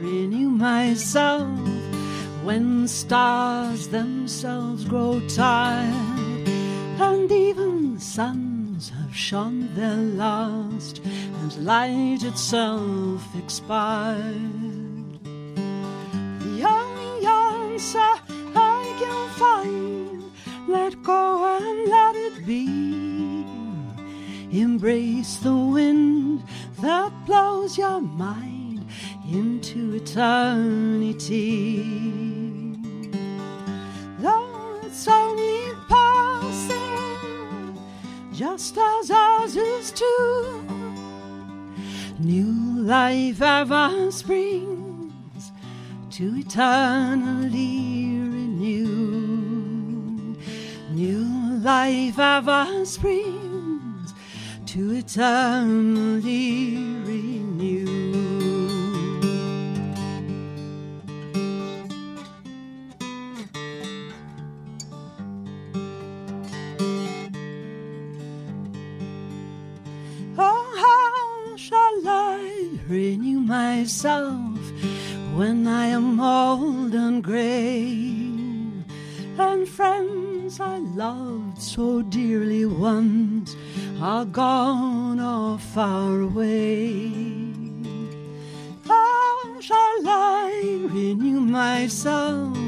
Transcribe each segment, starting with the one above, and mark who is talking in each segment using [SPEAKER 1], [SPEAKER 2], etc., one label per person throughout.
[SPEAKER 1] renew myself when stars themselves grow tired and even suns have shone their last and light itself expired. The only answer I can find, let go and let it be. Embrace the wind that blows your mind into eternity. Though it's only passing, just as ours is too. New life ever springs to eternally renew. New life ever springs to eternally renew. Shall I renew myself when I am old and grey? And friends I loved so dearly once are gone or far away. How shall I renew myself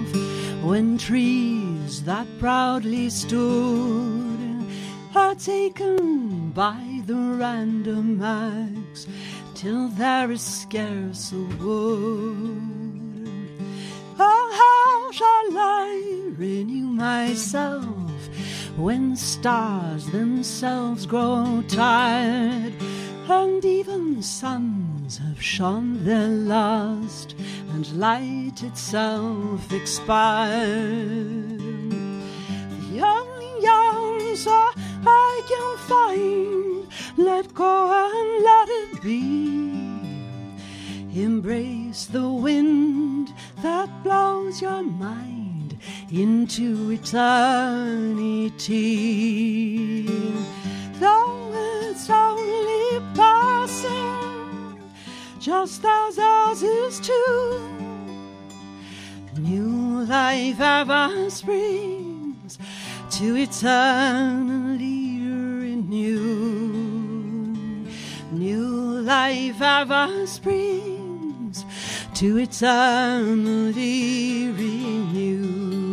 [SPEAKER 1] when trees that proudly stood are taken by the random axe till there is scarce a wood. Oh, how shall I renew myself when stars themselves grow tired and even suns have shone their last and light itself expired? The only answer I can find, let go and let it be. Embrace the wind that blows your mind into eternity. Though it's only passing, just as ours is too. New life ever springs to eternally renew. New life ever springs to eternally renew.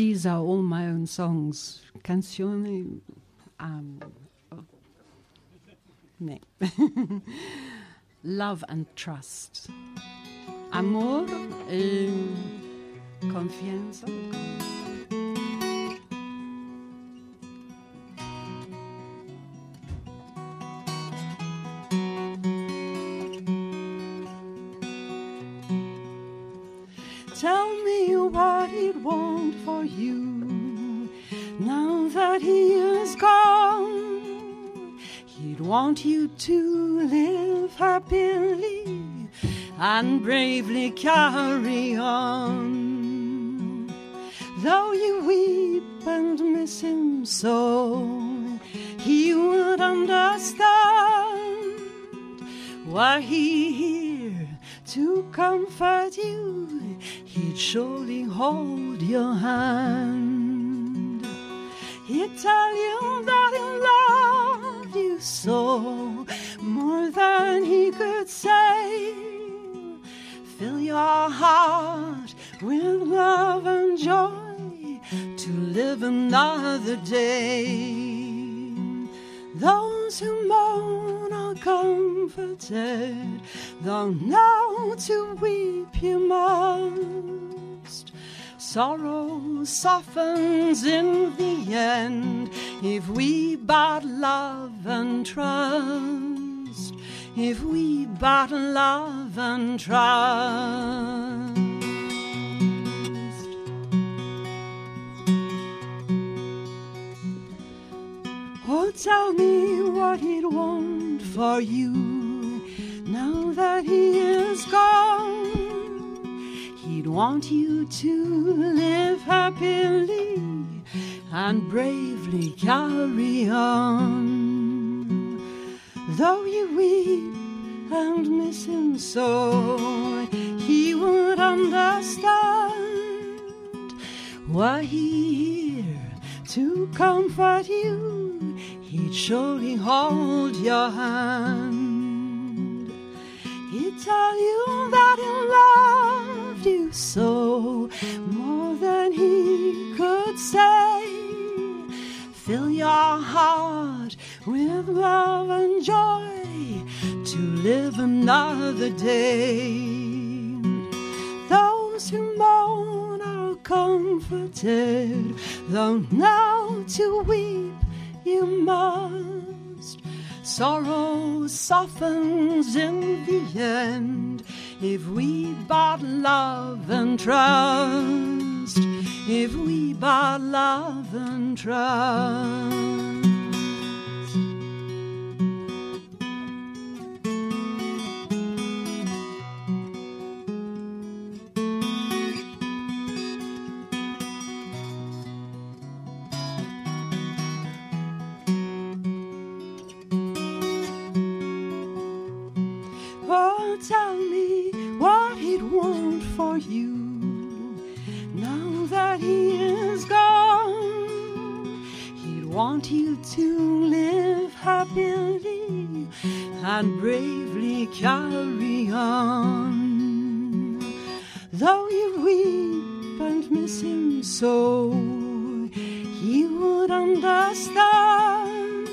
[SPEAKER 1] These are all my own songs. Canzoni. Um, oh. Nee. Love and trust. Amor e confianza. You to live happily and bravely carry on. Though you weep and miss him so, he would understand. Were he here to comfort you, he'd surely hold your hand. Loved you so, more than he could say. Fill your heart with love and joy to live another day. Those who mourn are comforted, though now to weep you must. Sorrow softens in the end if we but love and trust. If we but love and trust. Oh, tell me what he'd want for you now that he is gone. He'd want you to live happily and bravely carry on. Though you weep and miss him so, he would understand why he here to comfort you. He'd surely hold your hand. He'd tell you that he loved you so more than he could say. Fill your heart with love and joy to live another day. Those who mourn are comforted, though now to weep you must. Sorrow softens in the end if we but love and trust. If we but love and trust. Want you to live happily and bravely carry on. Though you weep and miss him so, he would understand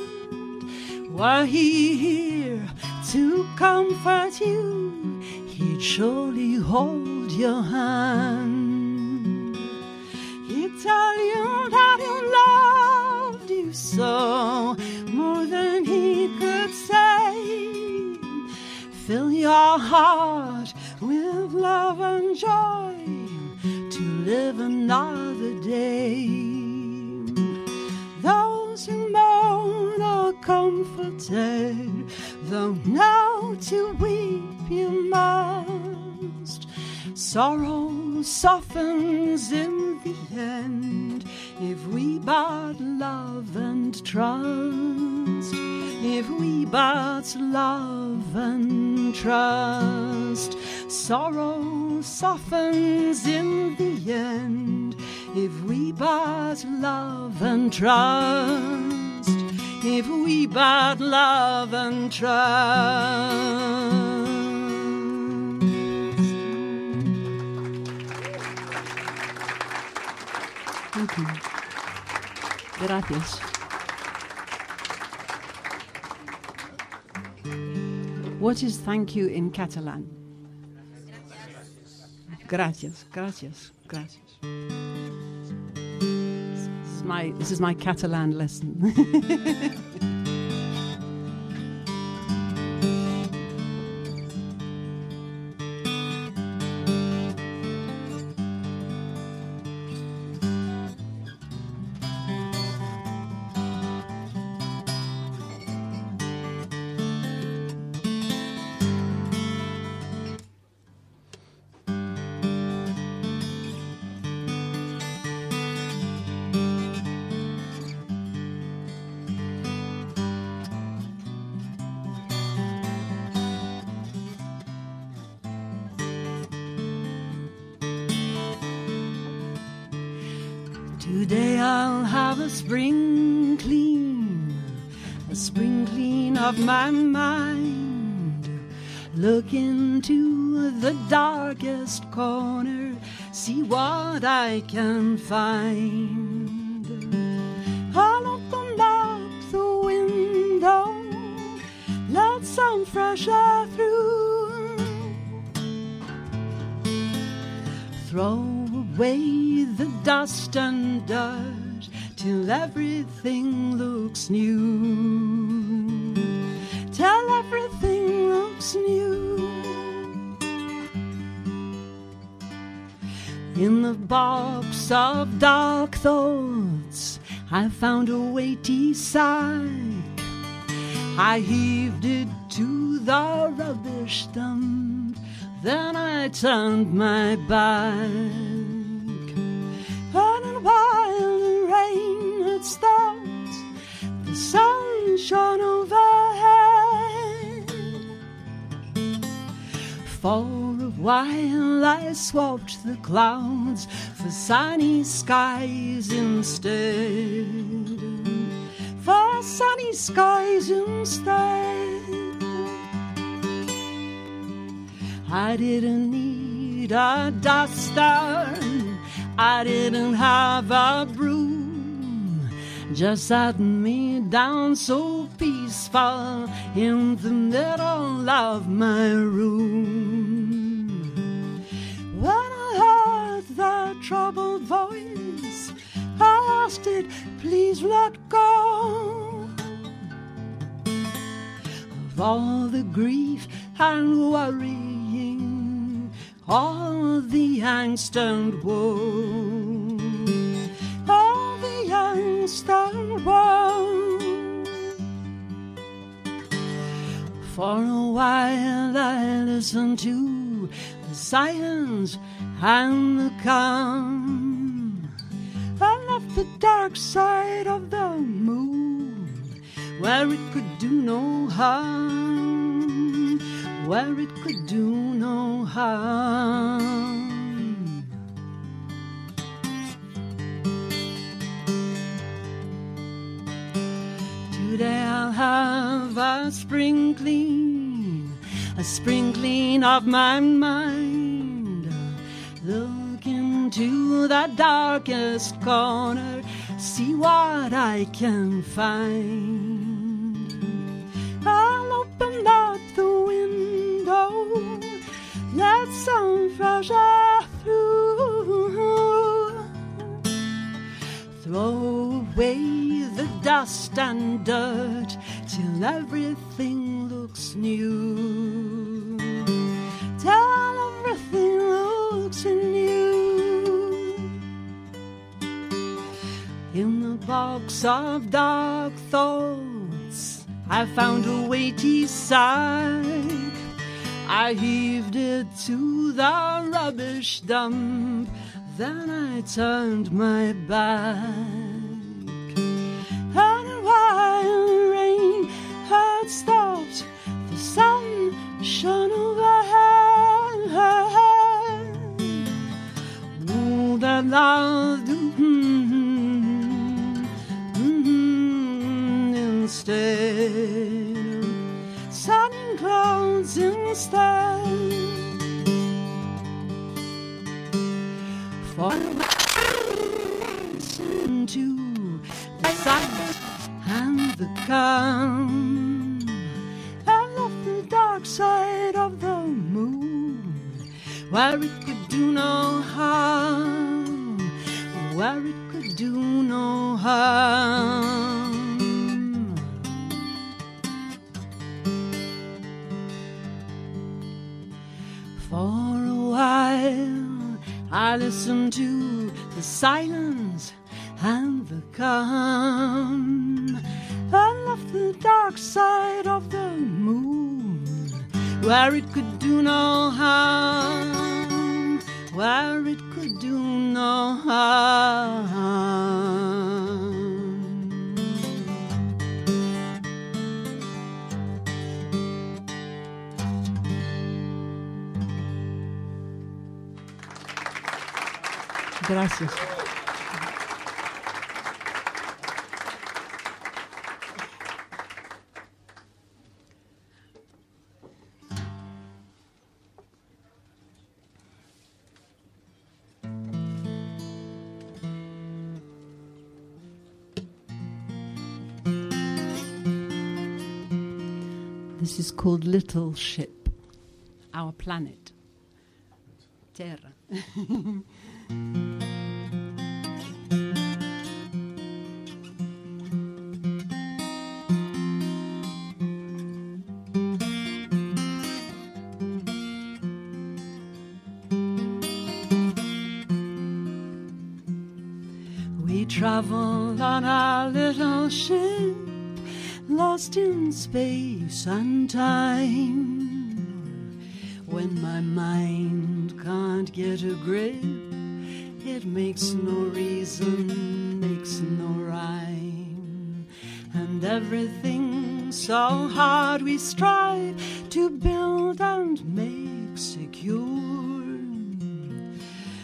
[SPEAKER 1] why he here to comfort you. He'd surely hold your hand. He'd tell you that so more than he could say. Fill your heart with love and joy to live another day. Those who mourn are comforted, though now to weep you must. Sorrow softens in the end if we but love and trust. If we but love and trust. Sorrow softens in the end if we but love and trust. If we but love and trust. Thank you. Gracias. What is thank you in Catalan? Gracias, gracias, gracias. This is my, this is my Catalan lesson. I'll have a spring clean, a spring clean of my mind. Look into the darkest corner, see what I can find. I'll open up the window, let some fresh air through. Throw away the dust and dirt till everything looks new. Till everything looks new. In the box of dark thoughts, I found a weighty sigh. I heaved it to the rubbish dump, then I turned my back. Stopped, the sun shone overhead. For a while I swapped the clouds for sunny skies instead. For sunny skies instead. I didn't need a duster, I didn't have a broom. Just sat me down so peaceful in the middle of my room. When I heard that troubled voice, I asked it, please let go of all the grief and worrying, all the angst and woe, and woe. For a while I listened to the silence and the calm. I left the dark side of the moon where it could do no harm, where it could do no harm. Today I'll have a sprinkling, a sprinkling of my mind. Look into the darkest corner, see what I can find. I'll open up the window, let some fresh air through. Throw away dust and dirt till everything looks new. Till everything looks new. In the box of dark thoughts, I found a weighty sack. I heaved it to the rubbish dump, then I turned my back. Sun shone overhead. Ooh, that love, mm-hmm, mm-hmm, instead, sun clouds instead. For to the sight and the calm. Side of the moon where it could do no harm, where it could do no harm. For a while, I listened to the silence and the calm. I left the dark side of where it could do no harm, where it could do no harm. Gracias. little ship, our planet, Terra. We travel on our little ship, lost in space and time. My mind can't get a grip, it makes no reason, makes no rhyme. And everything so hard we strive to build and make secure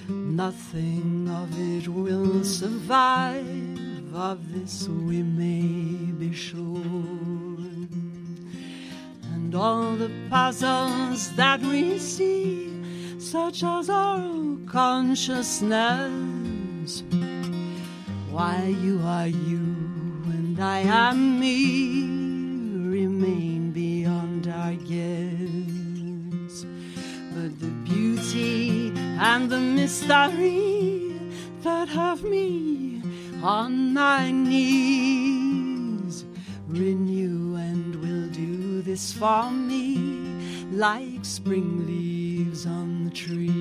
[SPEAKER 1] Nothing of it will survive, of this we may be sure. And all the puzzles that we see, such as our consciousness, why you are you and I am me, remain beyond our guess. But the beauty and the mystery that have me on my knees. Renew and will this for me like spring leaves on the trees.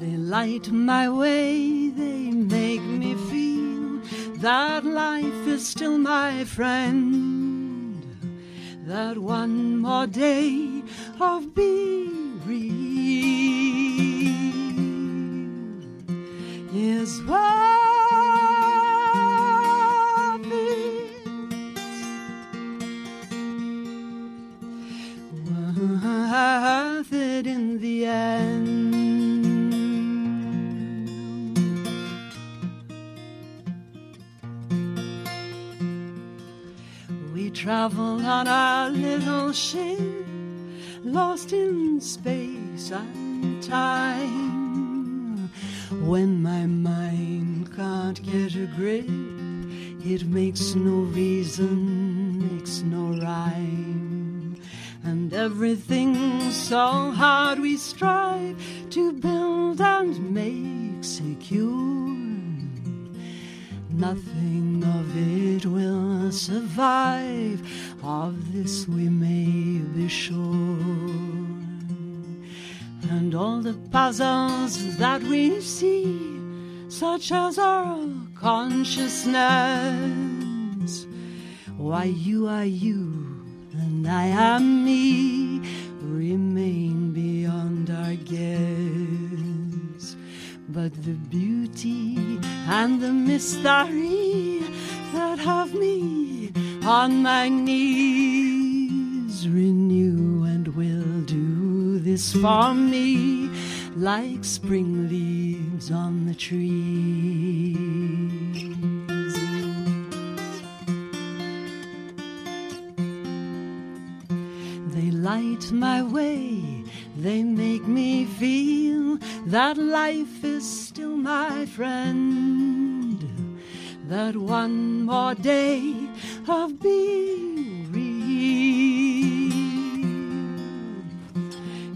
[SPEAKER 1] They light my way, they make me feel that life is still my friend that one more day of being real is worth it. Worth it in the end. We travel on our little ship, lost in space and time. When it makes no reason, makes no rhyme. And everything so hard we strive to build and make secure. Nothing of it will survive, of this we may be sure. And all the puzzles that we see, such as our consciousness, why you are you and I am me, remain beyond our guess. But the beauty and the mystery that have me on my knees renew and will do this for me like spring leaves on the trees. They light my way, they make me feel that life is still my friend. That one more day of being real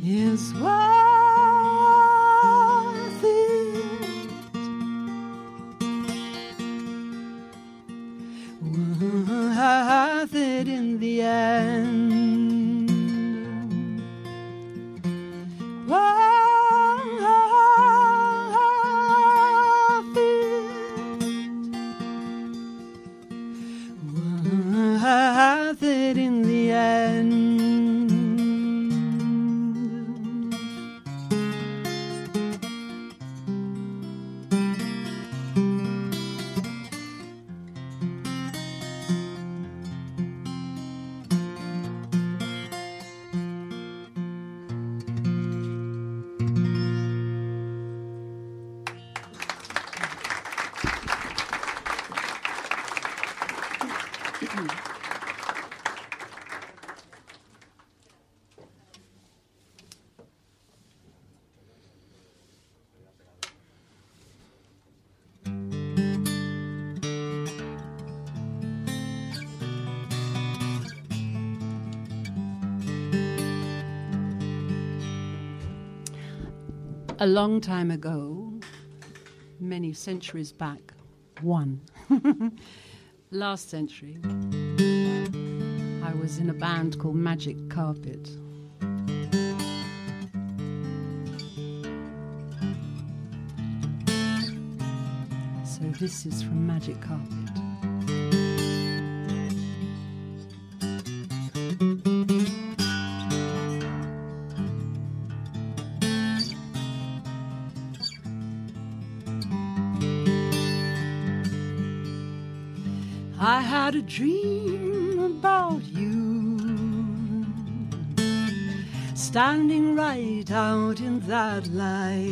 [SPEAKER 1] is worth in long time ago, many centuries back, one, last century, I was in a band called Magic Carpet. So this is from Magic Carpet. A dream about you standing right out in that light.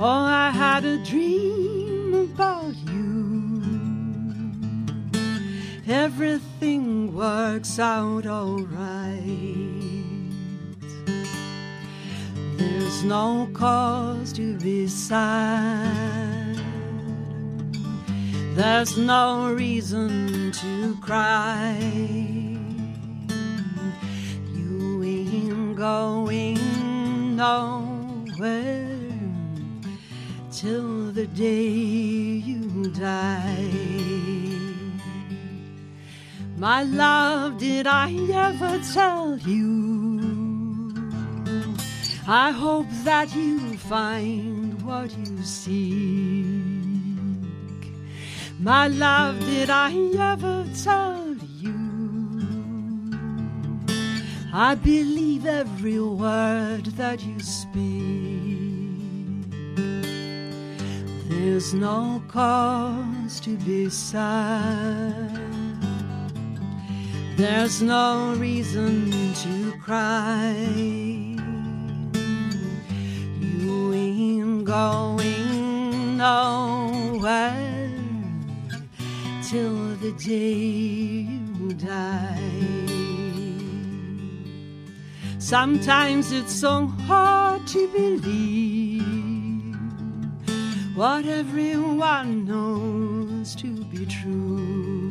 [SPEAKER 1] Oh, I had a dream about you. Everything works out alright. There's no cause to be sad. There's no reason to cry. You ain't going nowhere till the day you die. My love, did I ever tell you? I hope that you find what you seek. My love, did I ever tell you? I believe every word that you speak. There's no cause to be sad. There's no reason to cry. You ain't going nowhere till the day you die. Sometimes it's so hard to believe what everyone knows to be true.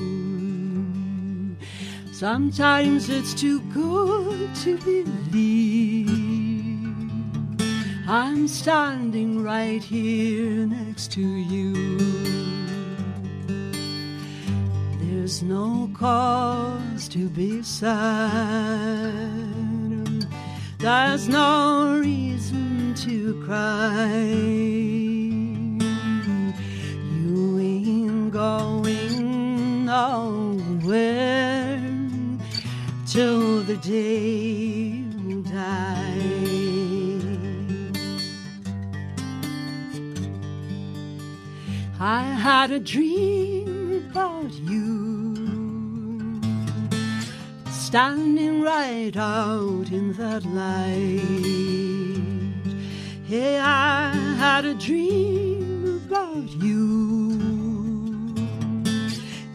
[SPEAKER 1] Sometimes it's too good to believe. I'm standing right here next to you. There's no cause to be sad. There's no reason to cry. You ain't going nowhere till the day you die. I had a dream about you standing right out in that light. Hey, I had a dream about you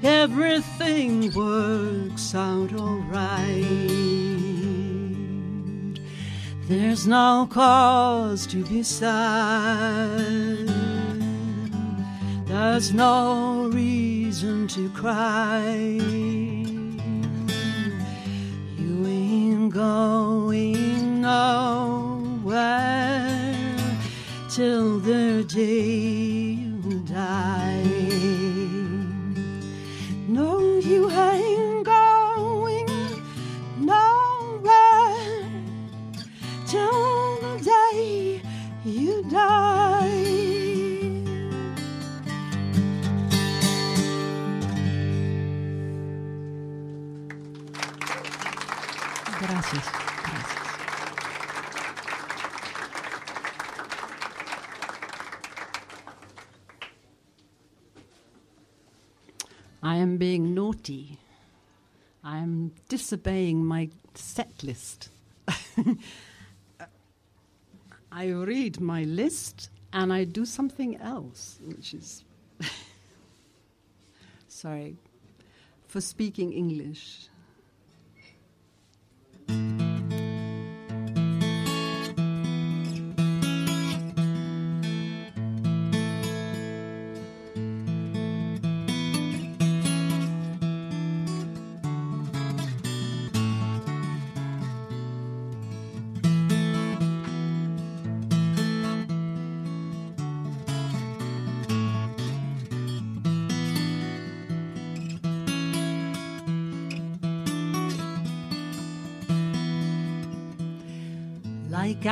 [SPEAKER 1] everything works out alright. There's no cause to be sad. There's no reason to cry. Going nowhere till the day you die. No, you ain't going nowhere till the day you die. I am being naughty. I am disobeying my set list. I read my list and I do something else, which is. Sorry for speaking English.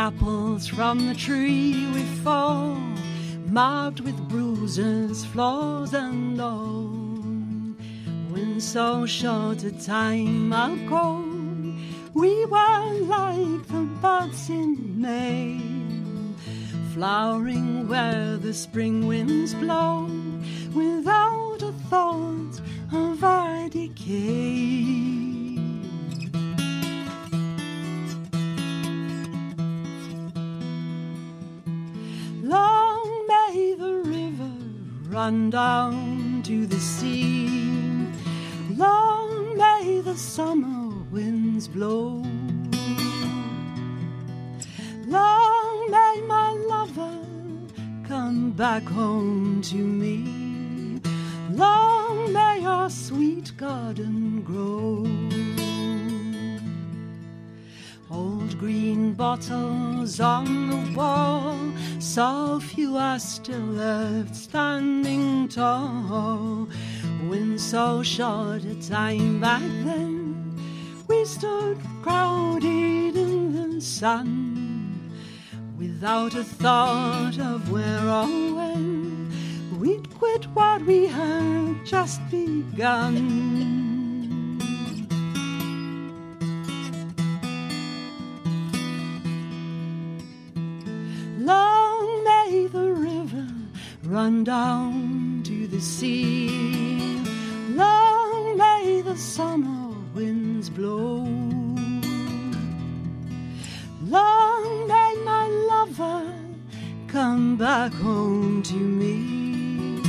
[SPEAKER 1] Apples from the tree we fall, marked with bruises, flaws, and all. When so short a time ago, we were like the buds in May, flowering where the spring winds blow, without a thought of our decay. Down to the sea. Long may the summer winds blow. Long may my lover come back home to me. Long may our sweet garden grow. Green bottles on the wall, so few are still left standing tall. When so short a time back then, we stood crowded in the sun, without a thought of where or when we'd quit what we had just begun. Run down to the sea. Long may the summer winds blow. Long may my lover come back home to me.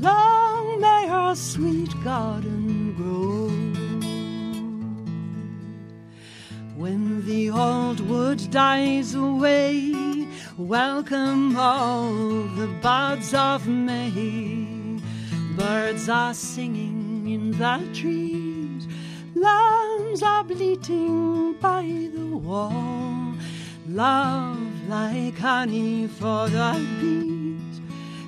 [SPEAKER 1] Long may our sweet garden grow. When the old wood dies away, welcome all the buds of May. Birds are singing in the trees, lambs are bleating by the wall. Love like honey for the bees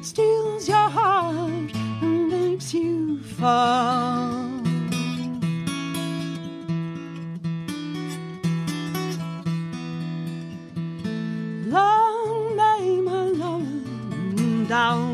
[SPEAKER 1] steals your heart and makes you fall. Love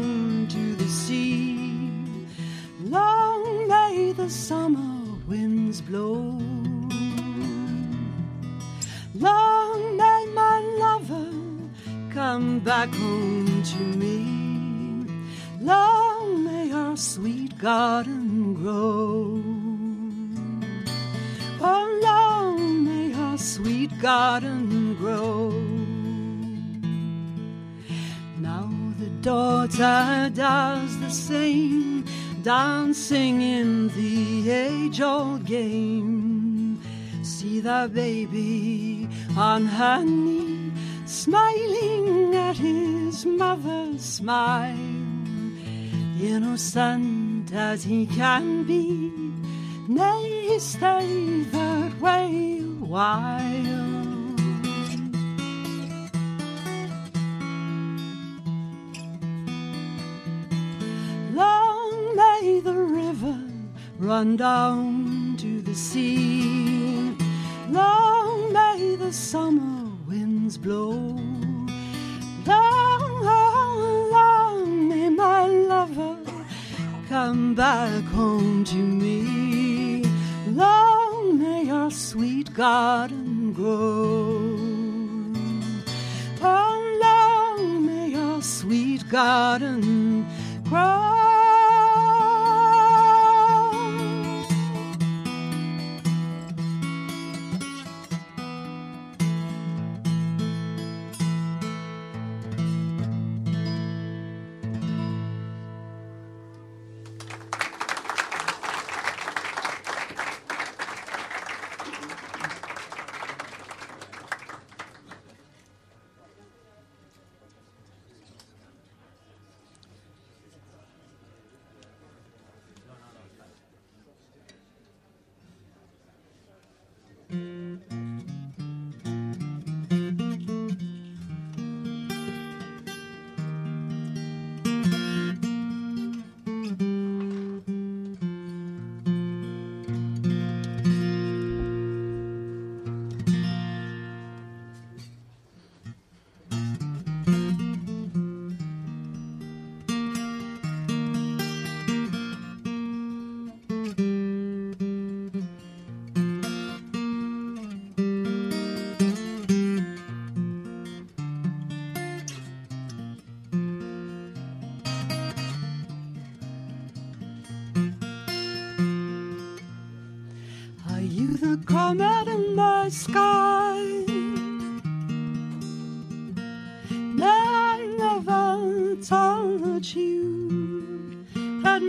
[SPEAKER 1] daughter does the same, dancing in the age old game. See the baby on her knee, smiling at his mother's smile. Innocent as he can be, nay, he stayed that way a while. River run down to the sea. Long may the summer winds blow. Long, long, long may my lover come back home to me. Long may our sweet garden grow. Oh, long may our sweet garden grow.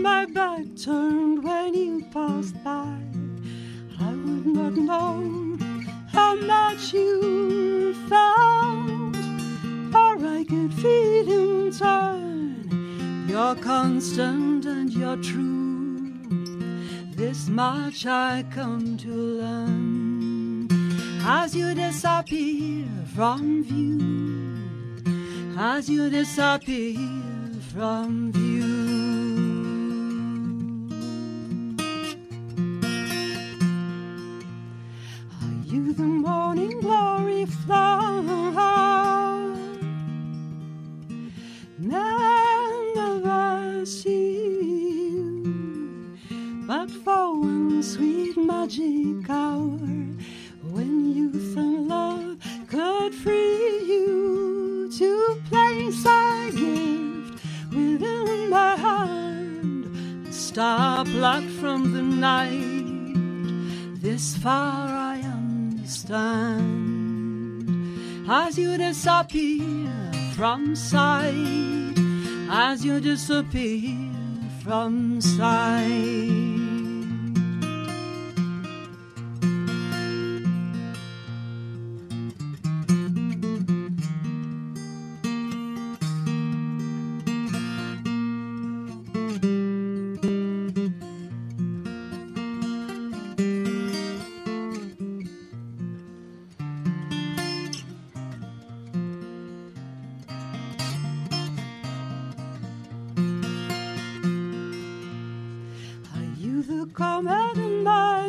[SPEAKER 1] My back turned when you passed by. I would not know how much you felt, or I could feel in turn. You're constant and you're true. This much I come to learn as you disappear from view, as you disappear from view. Magic hour when youth and love could free you to place a gift within my hand, a star plucked from the night. This far I understand as you disappear from sight, as you disappear from sight.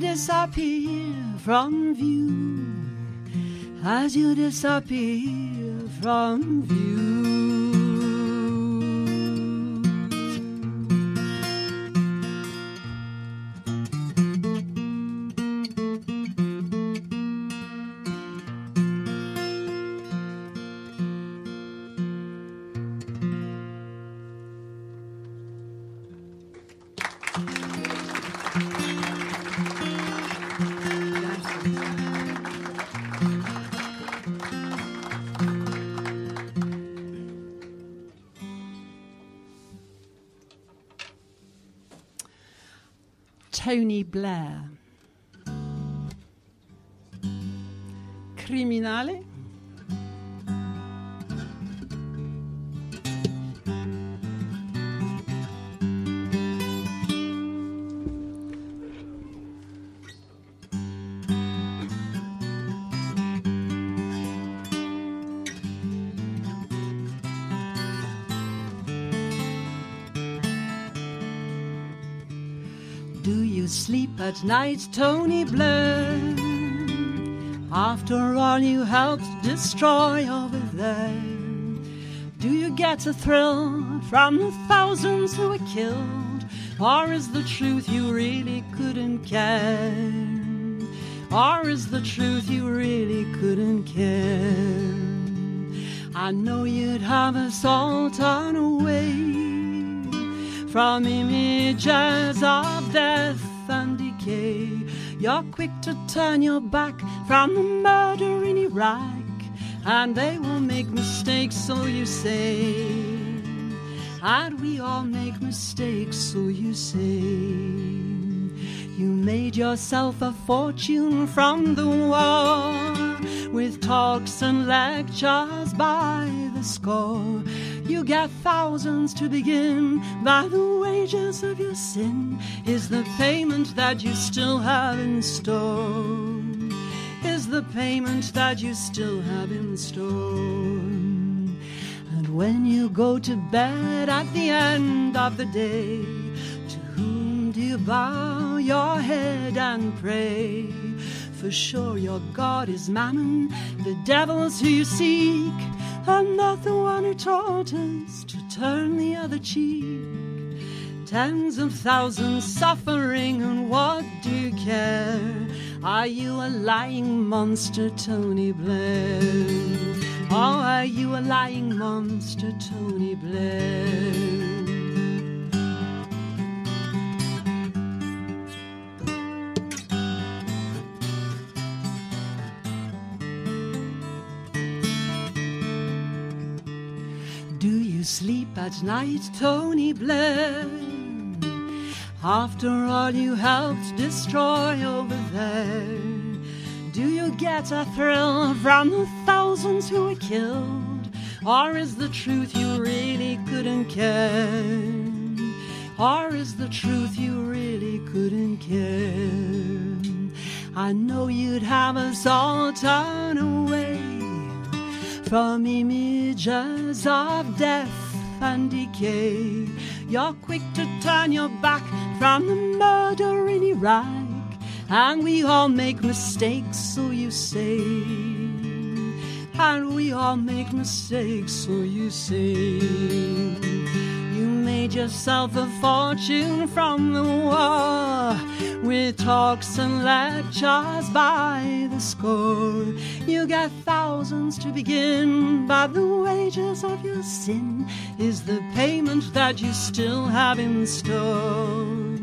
[SPEAKER 1] disappear from view, as you disappear from view. Blair. Criminale at night, Tony Blair. After all you helped destroy over there, do you get a thrill from the thousands who were killed? Or is the truth you really couldn't care? Or is the truth you really couldn't care? I know you'd have us all turn away from images of death You're quick to turn your back from the murder in Iraq, and they will make mistakes, so you say. And we all make mistakes, so you say. You made yourself a fortune from the war with talks and lectures by the score. You get thousands to begin by the wages of your sin. Is the payment that you still have in store? Is the payment that you still have in store? And when you go to bed at the end of the day, to whom do you bow your head and pray. For sure your God is mammon, the devils who you seek, and not the one who taught us to turn the other cheek. Tens of thousands suffering, and what do you care? Are you a lying monster, Tony Blair? Oh, are you a lying monster, Tony Blair? Sleep at night, Tony Blair. After all you helped destroy over there, do you get a thrill from the thousands who were killed? Or is the truth you really couldn't care? Or is the truth you really couldn't care? I know you'd have us all turn away from images of death and decay. You're quick to turn your back from the murder in Iraq, and we all make mistakes, so you say. And we all make mistakes, so you say. Yourself a fortune from the war with talks and lectures by the score. You get thousands to begin, but the wages of your sin is the payment that you still have in store.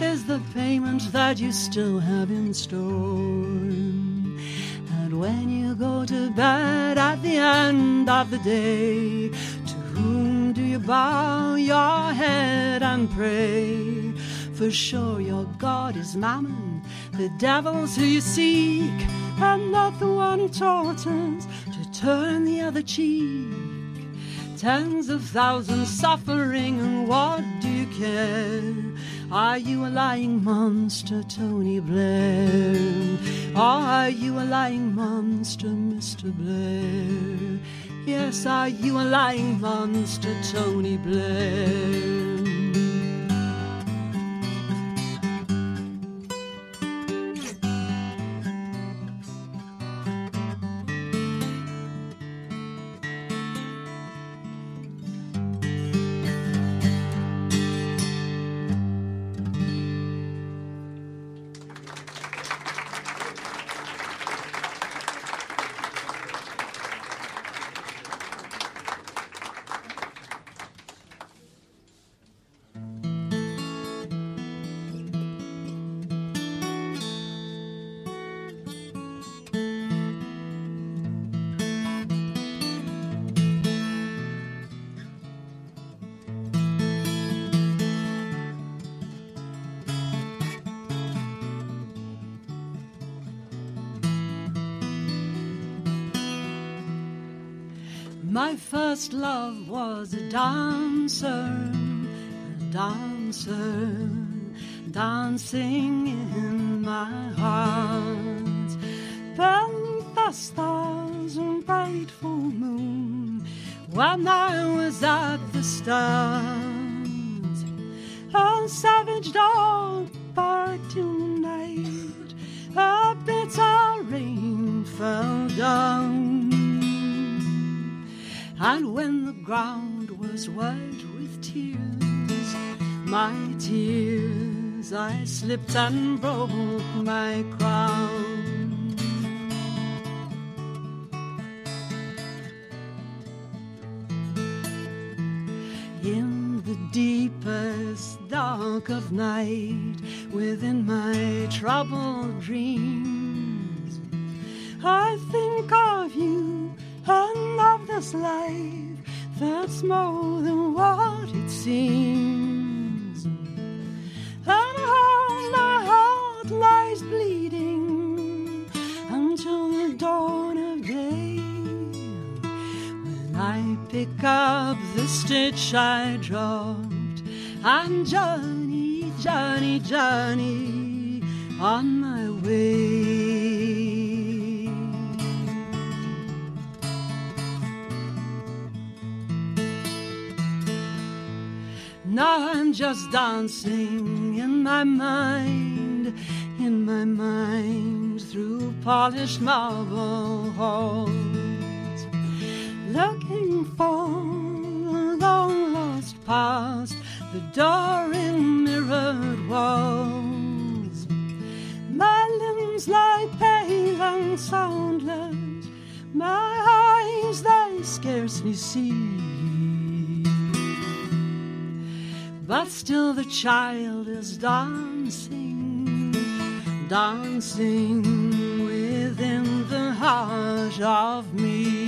[SPEAKER 1] Is the payment that you still have in store. And when you go to bed at the end of the day, whom do you bow your head and pray? For sure your God is mammon, the devils who you seek, and not the one who taught us to turn the other cheek. Tens of thousands suffering, and what do you care? Are you a lying monster, Tony Blair? Are you a lying monster, Mr. Blair? Yes, are you a lying monster, Tony Blair? My first love was a dancer, a dancer, dancing in my heart. Beneath the stars and bright full moon, when I was at the start, I slipped and broke my crown. In the deepest dark of night, within my troubled dreams, I think of you and of this life that's more than what it seems. Pick up the stitch I dropped, and Johnny, Johnny, Johnny, on my way. Now I'm just dancing in my mind, in my mind, through polished marble halls, the long lost past, the door in mirrored walls. My limbs lie pale and soundless, my eyes they scarcely see. But still the child is dancing, dancing within the heart of me.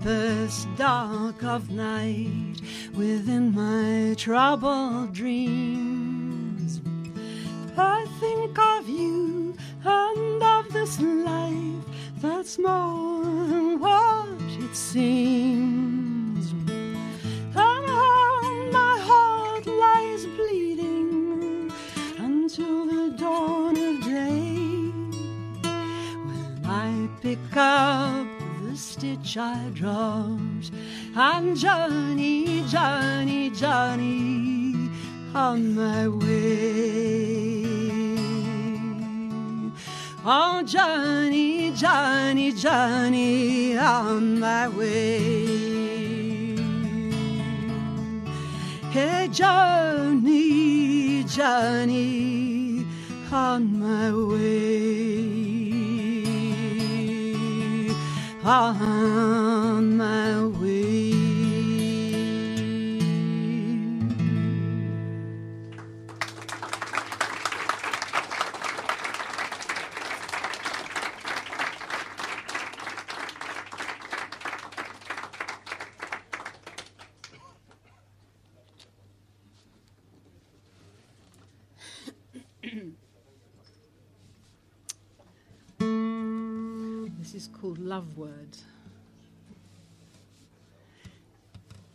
[SPEAKER 1] Deepest dark of night, within my troubled dreams, I think of you and of this life that's more than what it seems. Stitch I dropped, and journey, journey, journey on my way. Oh, journey, journey, journey on my way. Hey, journey, journey On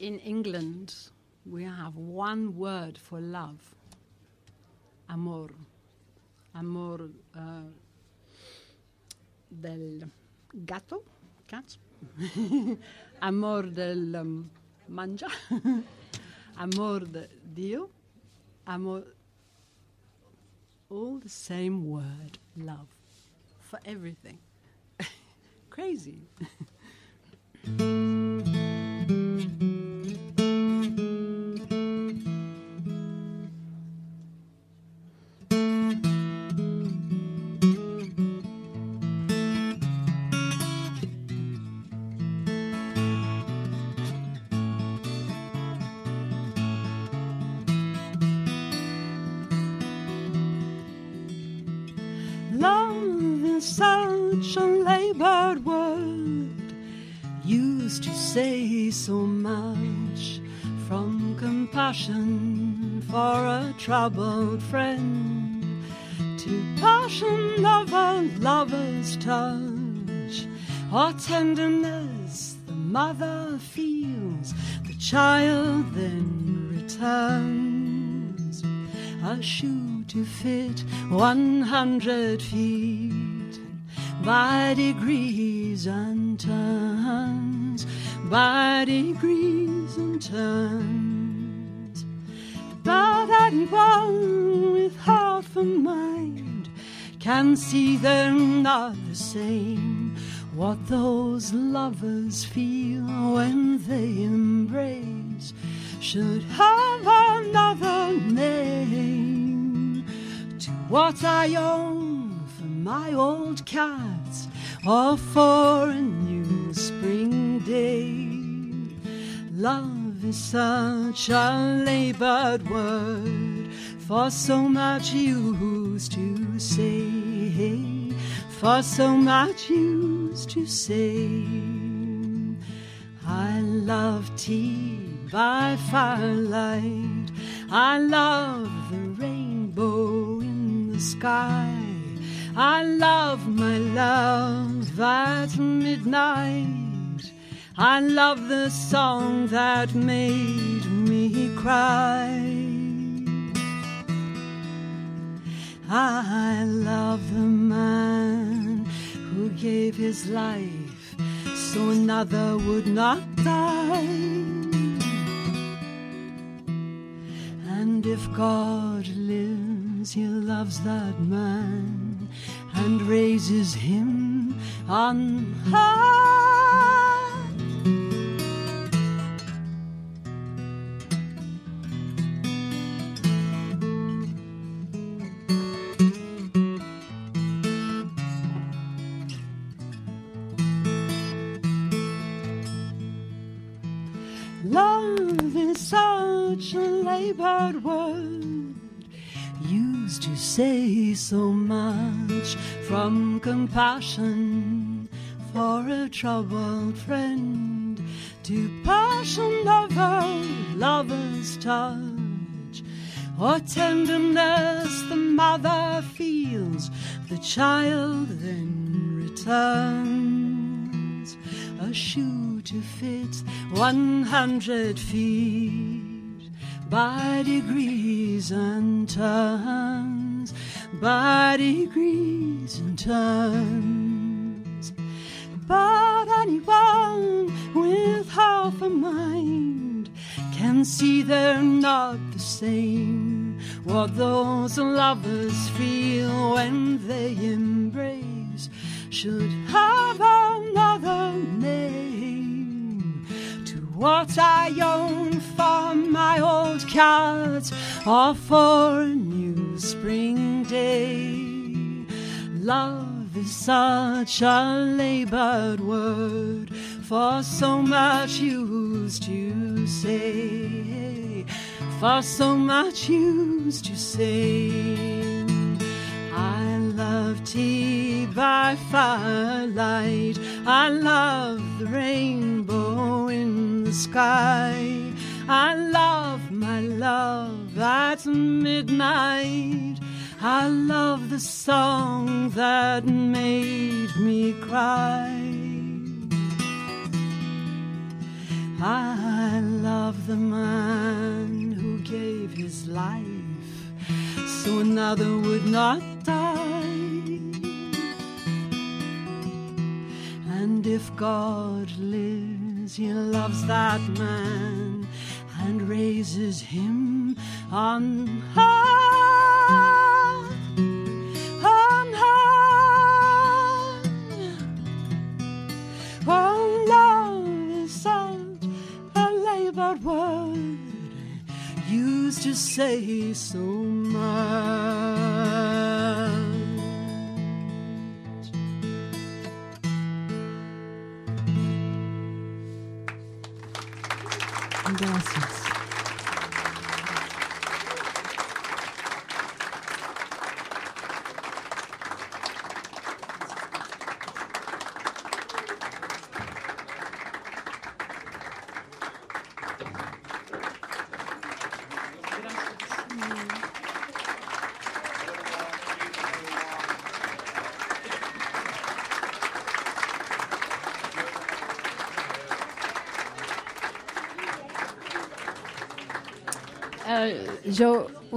[SPEAKER 1] In England, we have one word for love amor. Amor uh, del gatto, cat. amor del um, mangia. amor de Dio. Amor. All the same word, love, for everything. Crazy. Troubled friend to passion of a lover's touch or tenderness the mother feels, the child then returns a shoe to fit one hundred feet by degrees and turns, by degrees and turns. But anyone with half a mind can see they're not the same. What those lovers feel when they embrace should have another name to what I own for my old cats or for a new spring day. Love is such a labored word for so much used to say, for so much used to say. I love tea by firelight. I love the rainbow in the sky. I love my love at midnight. I love the song that made me cry. I love the man who gave his life so another would not die. And if God lives, he loves that man and raises him on high. Labored word, used to say so much from compassion for a troubled friend to passion over lover's touch. Or tenderness the mother feels, the child then returns. A shoe to fit one hundred feet by degrees and turns, by degrees and turns. But anyone with half a mind can see they're not the same. What those lovers feel when they embrace should have another name what I own for my old cat or for a new spring day. Love is such a labored word for so much used to say, for so much used to say. I love tea by firelight. I love the rainbow in the sky. I love my love at midnight. I love the song that made me cry. I love the man who gave his life so another would not God lives, he loves that man and raises him on high. On high. Oh, love is such a labored word used to say so much.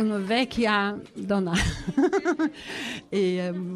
[SPEAKER 1] Una vecchia donna e ehm,